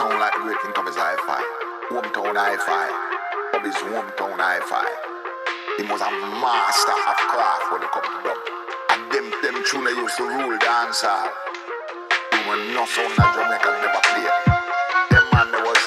sound like the great thing hi-fi. Hometown hi-fi. Hometown hi-fi. He was a master of craft when it come to them. And them, them tune they used to rule dancehall. He was not sound like Jamaica never played. Them man, they was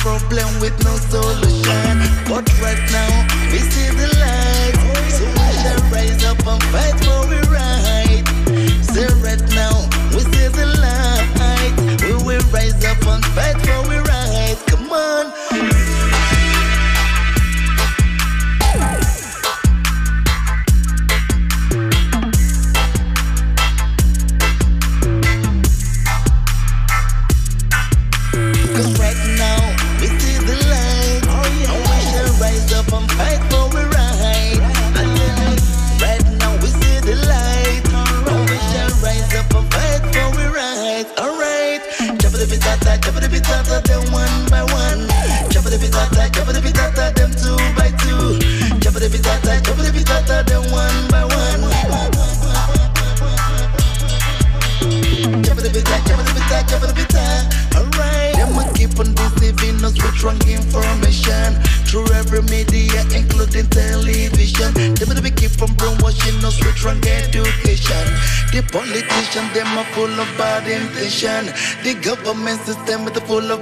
problem with no solution. But right now,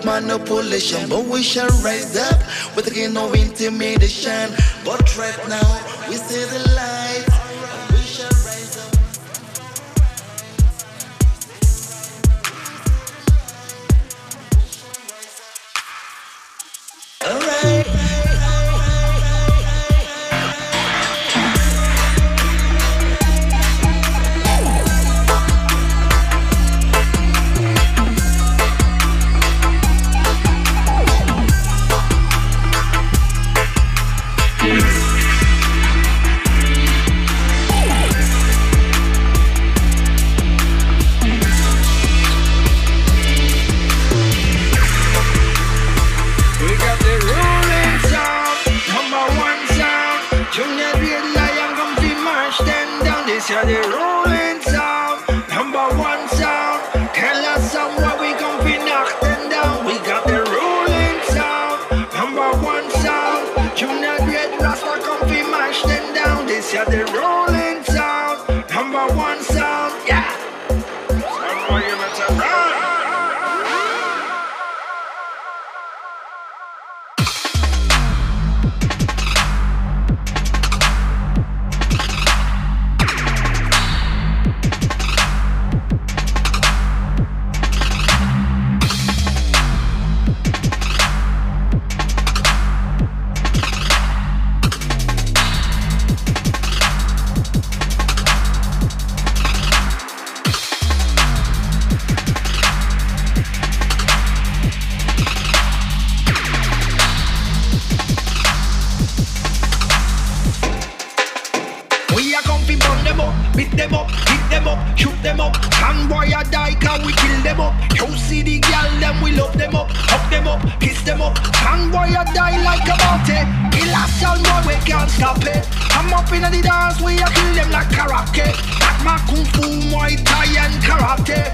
manipulation. But we shall rise up with the gain of intimidation. But right now, we see the them up. You see the girl, them we love them up, hug them up, kiss them up. And boy, you die like a bounty. Kill us all, boy, we can't stop it. I'm up in the dance, we a kill them like karate. That my kung fu, muay thai and karate.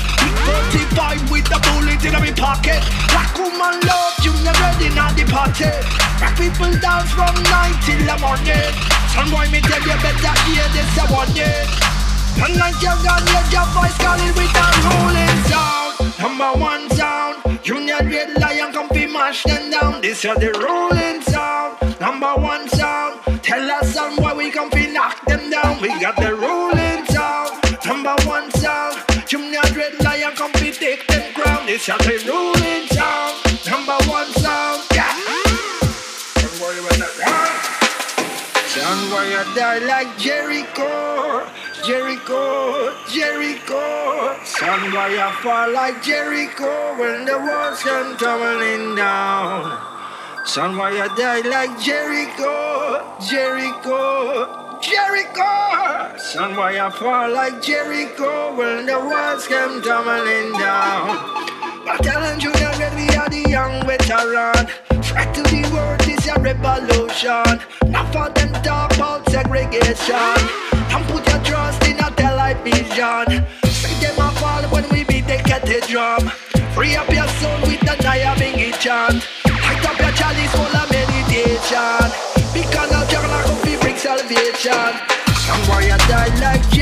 Big 45 with the bullet in my pocket. Black woman love, you never ready now the party. Black people dance from night till the morning. Son boy, me tell you better hear this, I want it. Tonight you got your job voice calling with a rolling sound. Number one sound. Junior Red Lion come fi mash them down. This is the rolling sound. Number one sound. Tell us some why we come fi knock them down. We got the rolling sound. Number one sound. Junior Red Lion come fi take them ground. This is the rolling sound. Number one sound. Yeah. Don't worry about that. Why you die like Jericho? Jericho, Jericho. You fall like Jericho when the walls come tumbling down? You die like Jericho, Jericho, Jericho. Son, why you fall like Jericho when the walls come tumbling down? But you that we are the young veteran. Fight to the world, this a revolution. Not for them talk about segregation. And put your trust in a television. See them a fall when we beat the drum. Free up your soul with the Nyabingi chant. Light up your chalice full of meditation. Salvation. Some warrior die like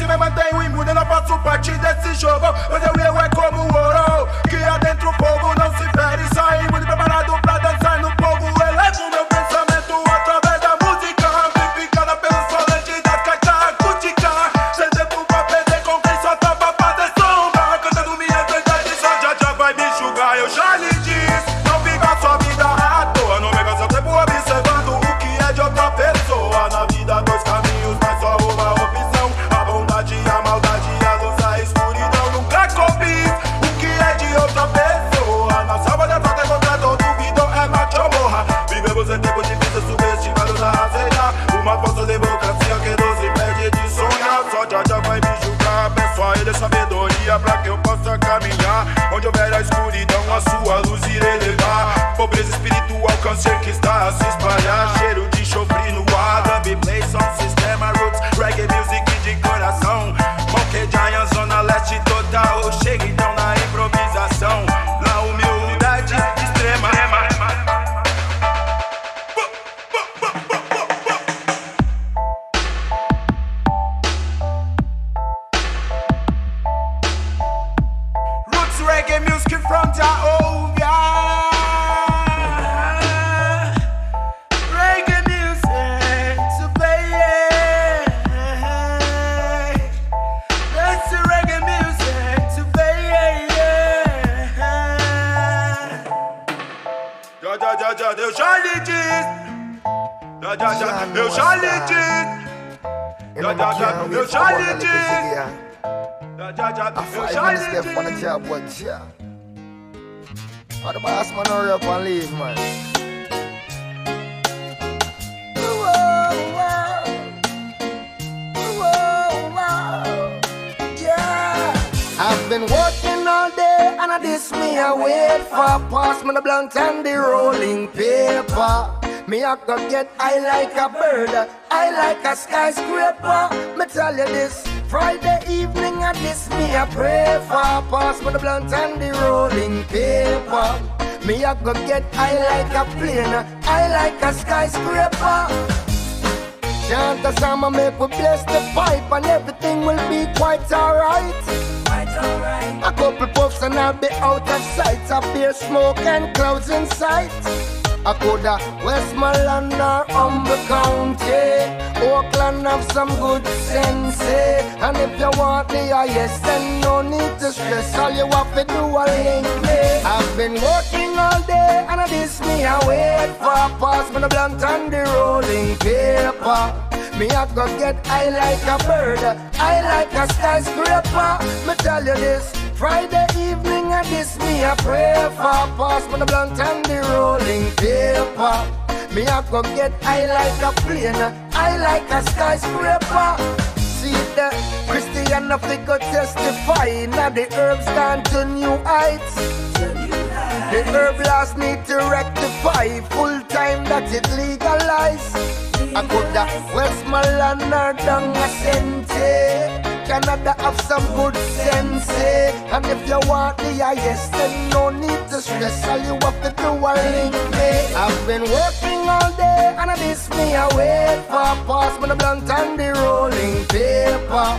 se e mantém o Já, já, já, já, eu já lhe disse. Já, já, já, eu já lhe disse. Eu já lhe disse. Eu já lhe disse. on the job, what job? The boss man hurry up and leave, man. I've been working all day and I this me I wait for pass me the blunt and the rolling paper. Me I go get I like a bird, I like a skyscraper. Me tell you this. Friday evening at this me I pray for Pass me the blunt and the rolling paper Me I go get I like a plane I like a skyscraper Chant a song and make we bless the pipe And everything will be quite alright A couple puffs and I'll be out of sight A beer smoke and clouds in sight I coulda Westmoreland or Humboldt County. Oakland have some good sense. Eh? And if you want the highest, then no need to stress. All you have to do is link me. I've been working all day and I this me I wait for a pass me the blunt and the rolling paper. Me I go get I like a bird, I like a skyscraper. Me tell you this. Friday evening I this me a pray for Pass me the blunt and the rolling paper Me a go get I like a plane I like a skyscraper See the Christian of go testify Now the herbs gone to new heights The herb laws need to rectify Full time that it legalize I coulda Westmoreland or down a Sente Canada have some good sense? And if you want the highest, then no need to stress. All you have to do is link me. I've been working all day, and I this me wait for. Pass me the blunt and the rolling paper.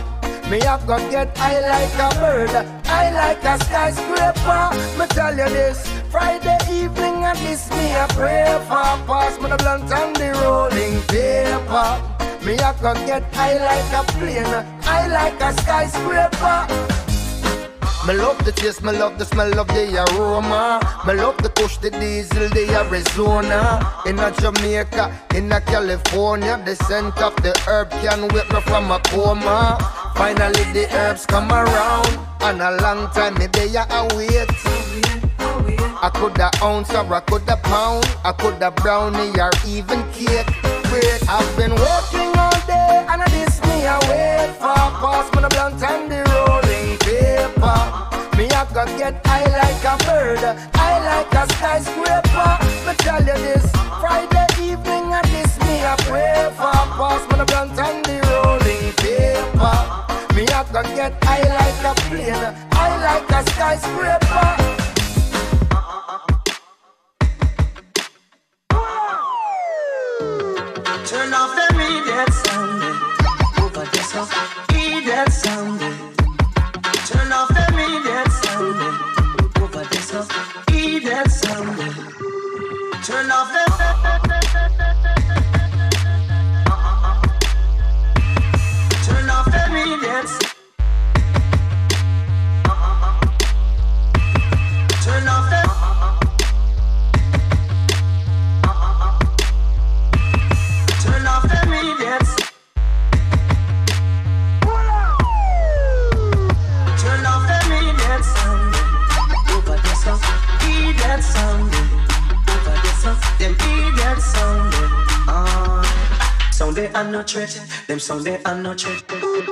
Me have got get I like a bird, I like a skyscraper. Me tell you this. Friday evening and this me a pray for Pass me the blunt and the rolling paper me I can get high like a plane, I like a skyscraper. Me love the taste, me love the smell of the aroma. Me love the kush, the diesel, the Arizona. In a Jamaica, in a California, the scent of the herb can wake me from a coma. Finally the herbs come around, and a long time me they are wait. I coulda ounce or I coulda pound, I coulda brownie or even cake. Break. I've been working all day and I this me a wait for. Pass me the blunt and the rolling paper. Me a go get high like a bird I like a skyscraper. Me tell you this Friday evening and this me a pray for. Pass me the blunt and the rolling paper. Me a go get high like a plane I like a skyscraper Turn off the immediate sound over this off immediate sound. Turn off the immediate sound over this off immediate sound. Turn off the they are not threat. Them sound they are not threat.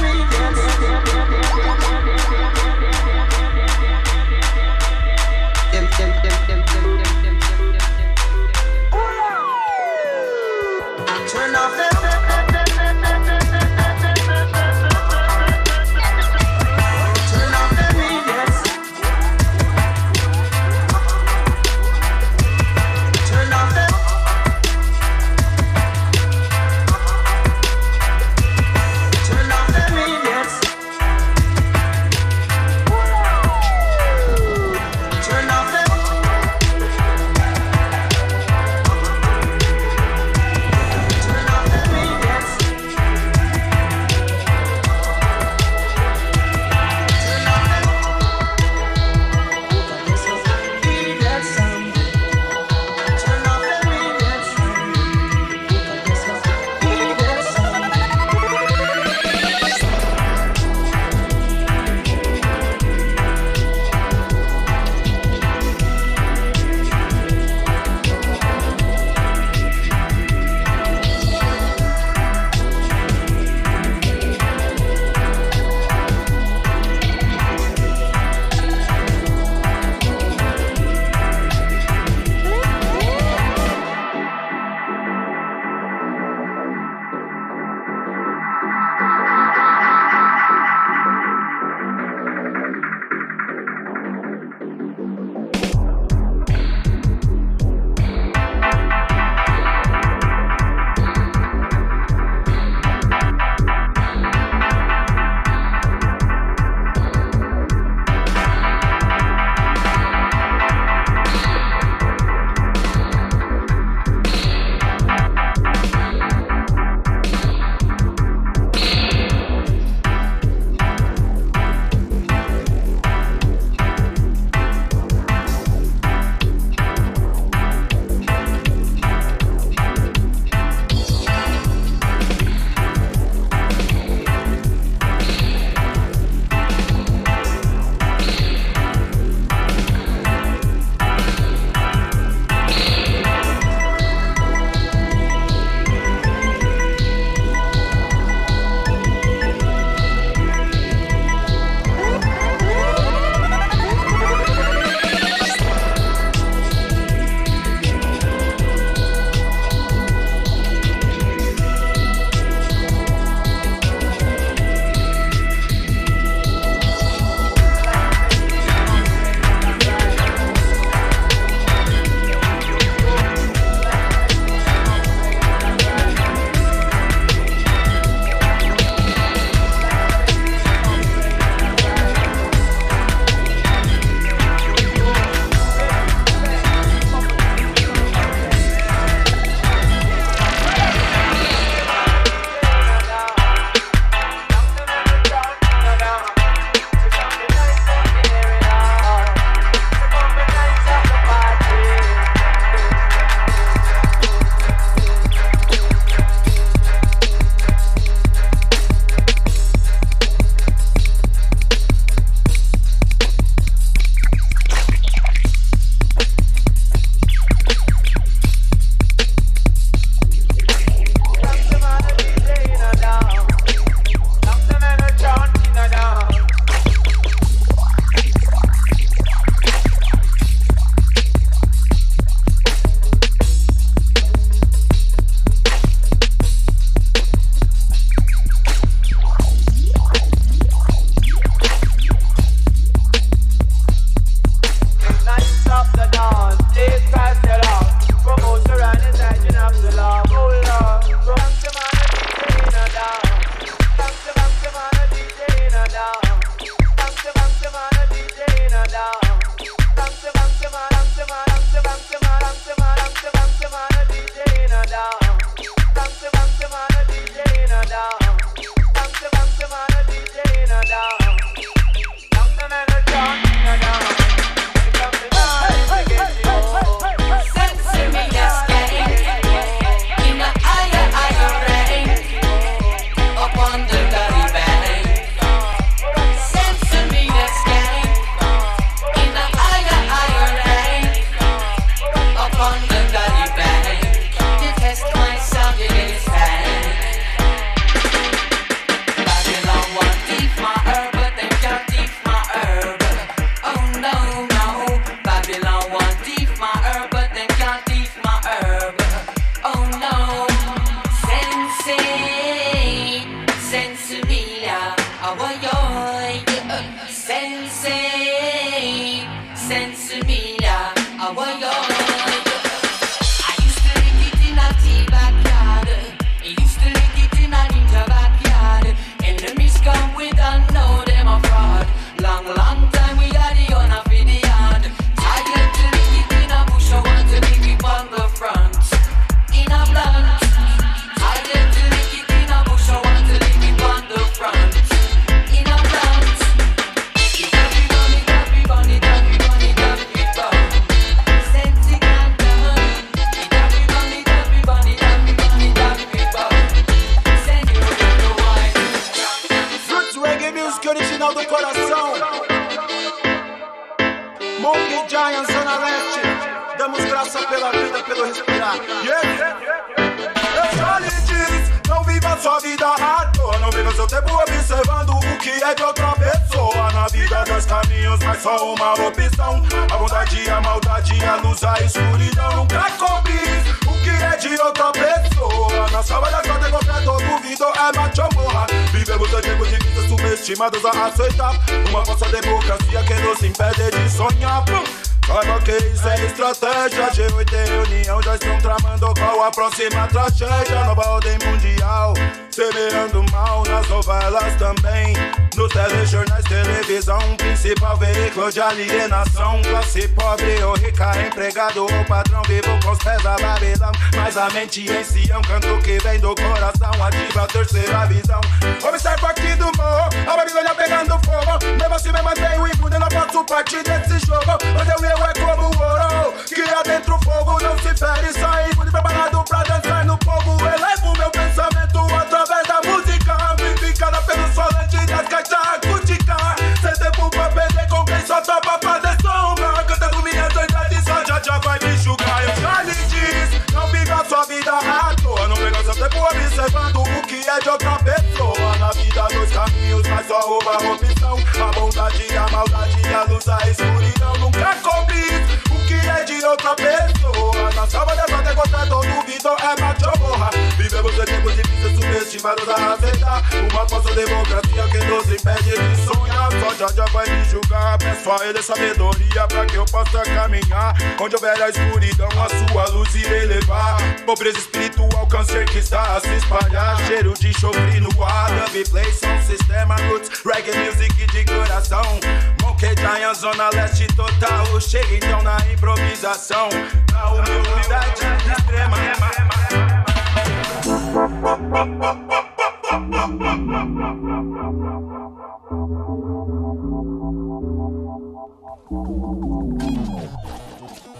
Na sala da sorte, qualquer duvido é macho morra. Vivemos em tempos vida subestimados a aceitar. Uma falsa democracia que nos impede de sonhar. Saiba que isso é estratégia G8 e reunião já estão tramando qual a próxima tragédia Nova ordem mundial Semeando mal nas novelas também. Nos telejornais, televisão Principal veículo de alienação. Classe pobre ou rica, empregado ou patrão Vivo com os pés da Babilão. Mas a mente em si um canto que vem do coração Ativa a terceira visão. Observa aqui do morro A Babilônia pegando fogo. Mesmo assim me mantenho imune Não posso partir desse jogo. Onde eu eu é como ouro Que adentro o fogo não se fere. Sai imune preparado pra dançar no fogo. Elevo meu pensamento só topa fazer sombra. Cantando minhas verdades só já já vai me julgar. Eu já lhe disse, não viva a sua vida à toa. Não pega seu tempo observando o que é de outra pessoa. Na vida dois caminhos, mas só uma opção. A bondade, a maldade, a luz, a escuridão. Nunca combis o é de outra pessoa. Na salva dessa todo duvido é macho morra Vivemos em tempos difíceis, subestimados a aceitar. Uma falsa democracia que nos impede de sonhar. Só já já vai me julgar, peço a ele sabedoria Pra que eu possa caminhar. Onde houver a escuridão, a sua luz irei levar. Pobreza espiritual, câncer que está a se espalhar. Cheiro de chofre no ar, dub play, som, sistema roots. Reggae music de coração Monkey Giant, zona leste total Chega então na improvisação. Na humildade extrema. Hey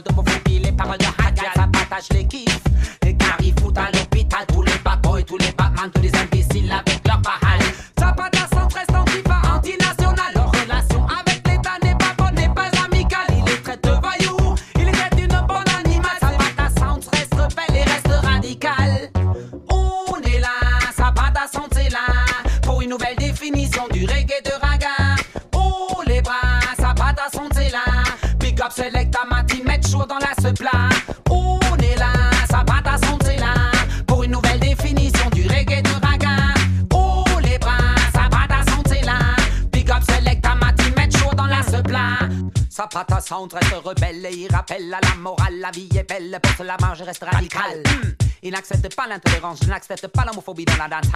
Aldo pour vous piler de le radial. Ça partage l'équipe. Reste rebelle et il rappelle à la morale La vie est belle, pour cela marge reste radical. Il n'accepte pas l'intolérance, je n'accepte pas l'homophobie dans la danse.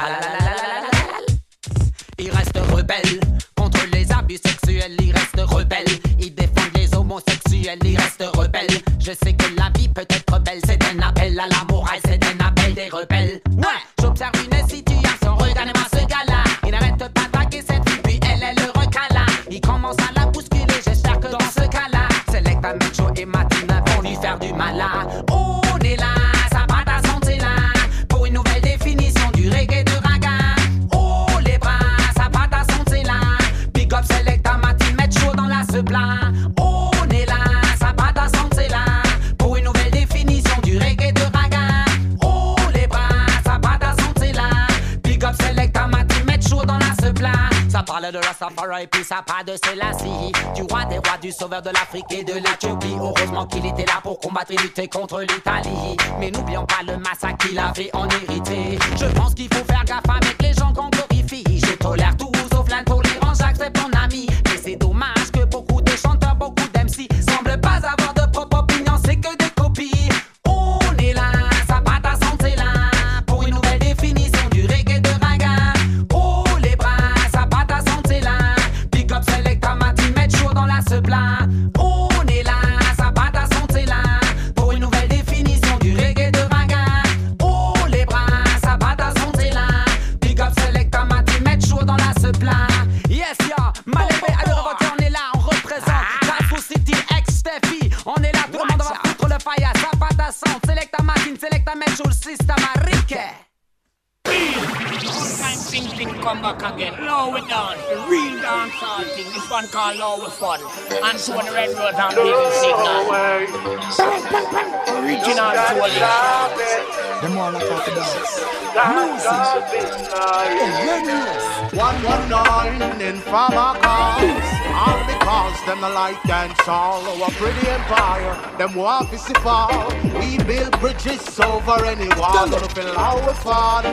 Il reste rebelle contre les abus sexuels, il reste rebelle. Il défend les homosexuels, il reste rebelle. Je sais que la vie peut être belle, c'est un appel à la morale, c'est un appel des rebelles. Ouais, j'observe une situation, regardez-moi ce Selecta Mecho et Matina vont lui faire du mal. On est là, parle de et puis ça parle de Selassie. Du roi des rois, du sauveur de l'Afrique et de l'Éthiopie. Heureusement qu'il était là pour combattre et lutter contre l'Italie. Mais n'oublions pas le massacre qu'il avait en hérité. Je pense qu'il faut faire gaffe avec les gens qu'on glorifie. Je tolère tout sauf l'intolérance, j'accepte mon ami. Mais c'est dommage que beaucoup de chanteurs, beaucoup d'MC Semblent pas come one called Low with Fun. And so on the Red Rose and Business Signal. Original soul. Them all like to dance. One one nine in farmer cars. All because them no like dance all our pretty empire. Them want to fall. We build bridges over any wall. No feel our fun.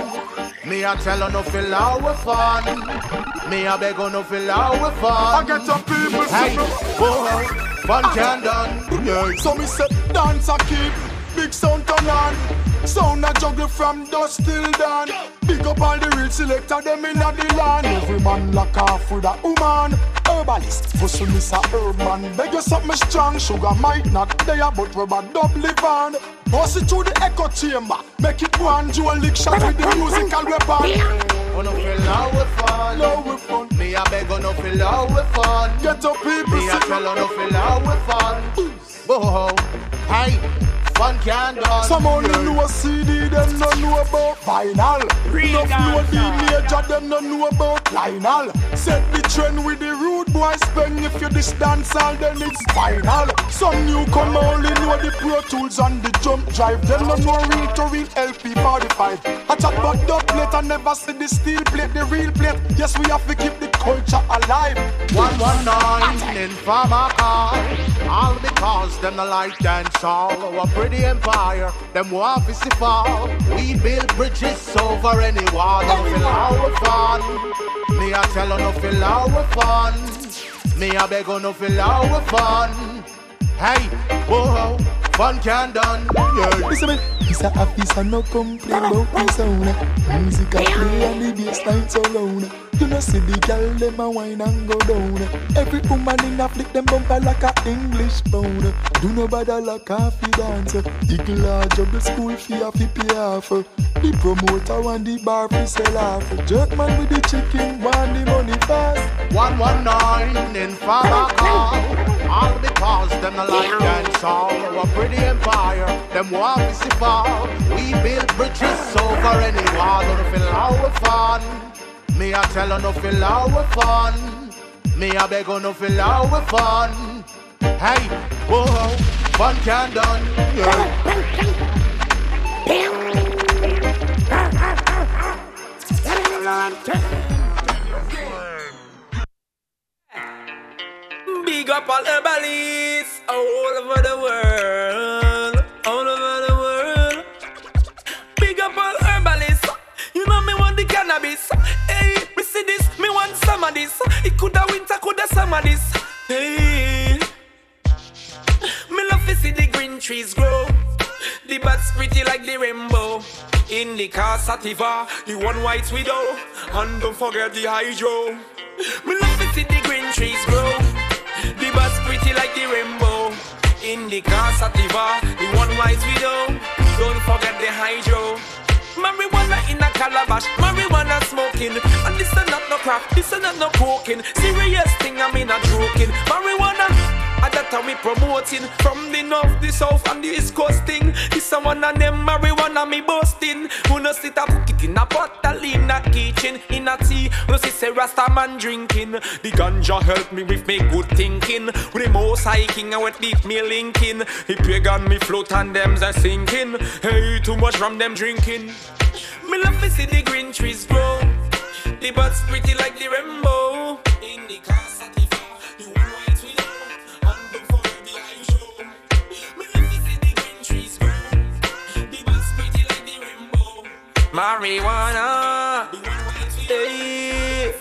Me a tell her no feel our fun. Me a beg her no feel our fun. I get some people Hey, say, whoa, fun can done. Yeah, so me say dance a keep big sound turn on. Sound a juggle from dusk till dawn. Big up all the real selector them inna the land. Every man lock off with a woman. Herbalist, hustle miss a herb man. Beg you something strong, sugar might not there, but we a double van. Bust it through the echo chamber, make it one dual lick shot with the musical weapon. Oh no feel our fun. Now we fun. Me a beg her no feel our fun. Get up people, Me a tell her no feel our fun. Whoa, hey, fun can done. Some only know CD, them no know about vinyl. Enough know the major, them no know about Lionel. Set the trend with the rude boy spend. If you this dance all, then it's final. Some newcomer only know the Pro Tools and the jump drive. Them no know reel to reel LP 45. I chat about dub plate, I never see the steel plate, the real plate. Yes, we have to keep the culture alive. One one nine in farmer car. All because them the light dance all. Our oh, pretty empire, them want to see fall. We build bridges over any wall. No feel our fun. Me a tell her no feel our fun. Me a beg her no feel our fun. Hey, whoa, fun can done. Yeah. Listen me, this a office no complain about me sound. Music a play and the bass line so loud. You know see the girl them a wine and go down. Every woman in a flick them bumper like a English pound. Do no bother like a fi dance. Eagle a juggle school fee a fi pay off. The promoter and the bar fi sell off. Jerk man with the chicken want the money fast. One one nine in car. All because them no like dance all. Our pretty empire, them want to see. We build bridges over any wall. No feel our fun. Me a tell her no feel our fun. Me a beg her no feel our fun. Hey, whoa, fun can done. Big up all herbalists all over the world, all over the coulda summer this. Hey, me love to see the green trees grow. The bats pretty like the rainbow. Indica sativa, the one white widow. And don't forget the hydro. Me love to see the green trees grow. The bats pretty like the rainbow. Indica sativa, the one white widow. Don't forget the hydro. Marijuana in a calabash, marijuana smoking. And this is not no crap, this is not no coking. Serious thing, I mean not joking. Marijuana. And that we promoting. From the north, the south and the east coast thing. This one of them marijuana me boasting. Who no sit put it in a bottle in a kitchen. In a tea, no see say Rasta man drinking. The ganja help me with me good thinking. With the most hiking and with deep me linking. The pagan me float and them's a sinking. Hey, too much from them drinking. Me love to see the green trees grow. The buds pretty like the rainbow. In the casa Marijuana. Hey.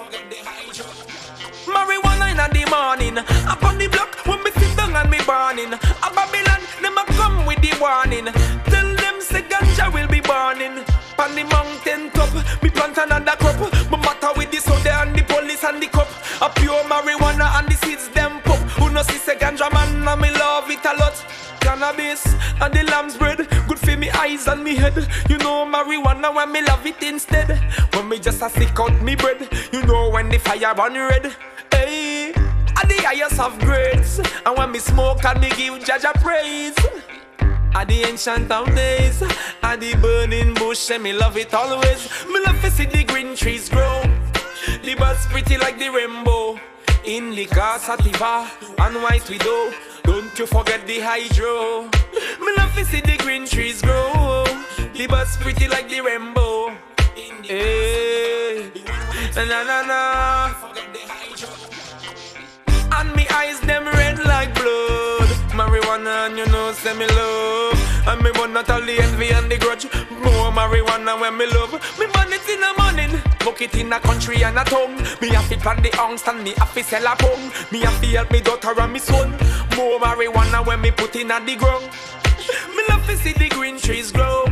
Marijuana in the morning. Up on the block when me sit down and me burning. A Babylon, them a come with the warning. Tell them say ganja will be burning. On the mountain top, me plant another crop. Me matter with the soda and the police and the cup. A pure marijuana and the seeds them pop. Who no see say ganja man and me love it a lot. Cannabis and the lamb's bread Good for me eyes and me head You know marijuana when me love it instead When me just a stick out me bread You know when the fire burn red Hey, and the highest of grades And when me smoke and me give Jah Jah praise at the ancient of days, at the burning bush, and me love it always. Me love to see the green trees grow. The bus pretty like the rainbow. In Indica, sativa, and white widow. You forget the hydro. Me love to see the green trees grow. The bus pretty like the rainbow. Eh. Hey. Na na na. And me eyes them red like blood. Marijuana and you know say me love. And me burn not all the envy and the grudge. More marijuana when me love. Me burn it in morning. Book it in a country and a tongue. Me have to plant the angst and me have to sell a pong. Me have to help me daughter and me son. More marijuana when me put in a the ground. Me love to see the green trees grow.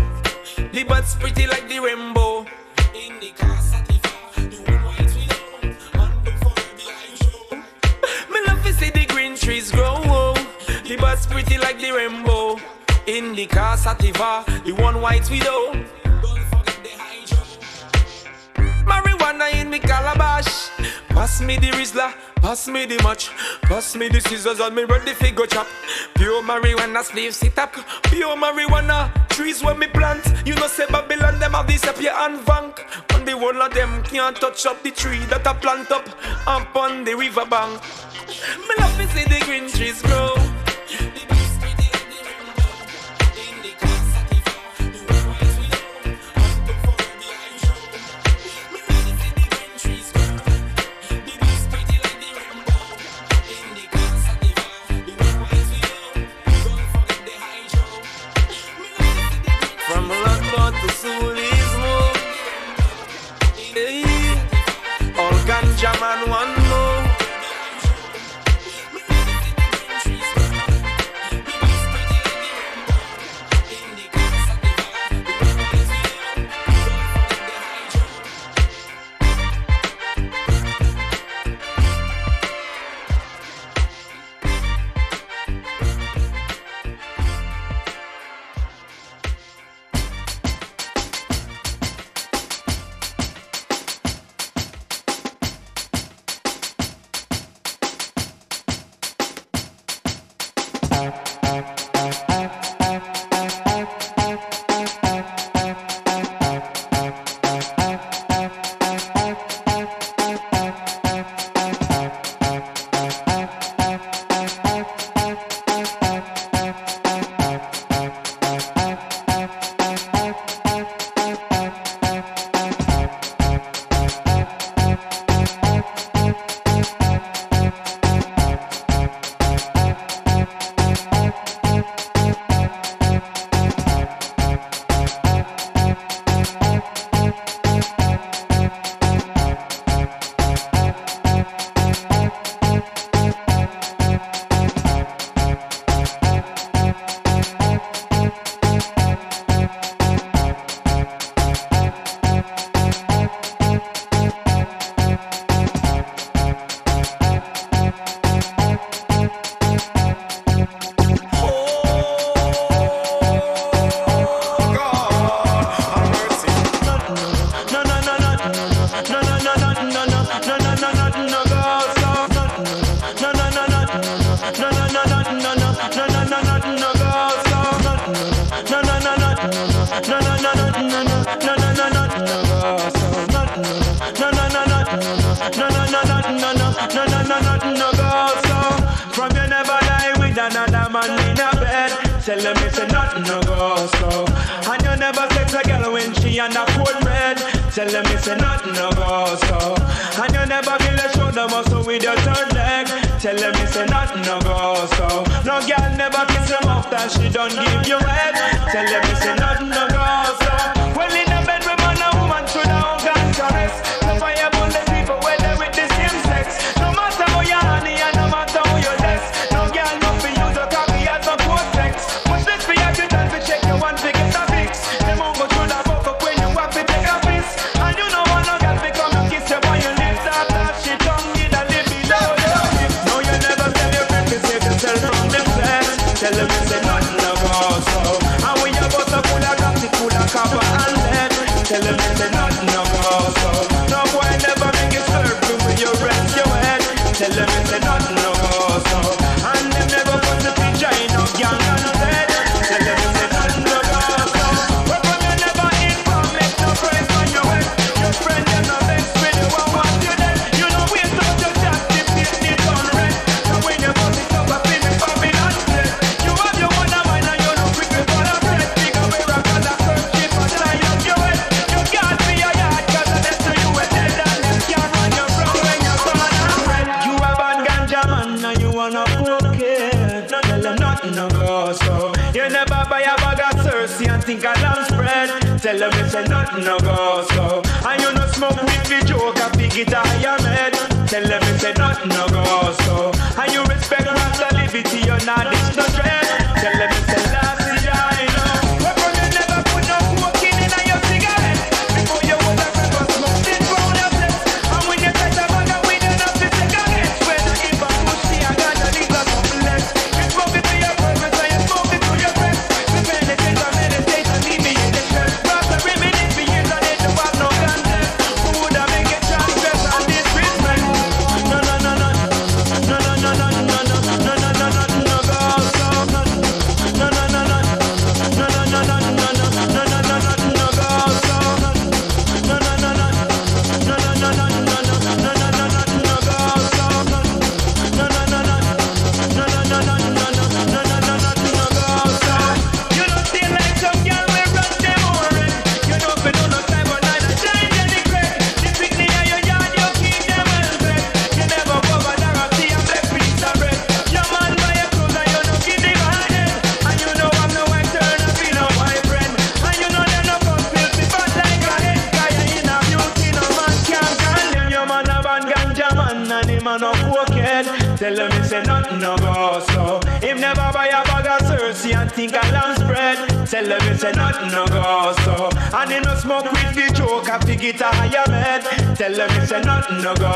The buds pretty like the rainbow. In the to see the green trees grow. The buds pretty like the rainbow. In the Indica, sativa, the one white widow. In me calabash. Pass me the Rizla, pass me the match. Pass me the scissors and me ready fi go chop. Pure marijuana sleeve sit up. Pure marijuana trees when me plant. You know say Babylon them have here and vank. And the one of them can't touch up the tree that I plant up upon the river bank. Me love to see the green trees grow. no go so. And you no smoke with the joke, I pick it higher head. Tell them it's not no go so. And you respect Rasta liberty, you're not no go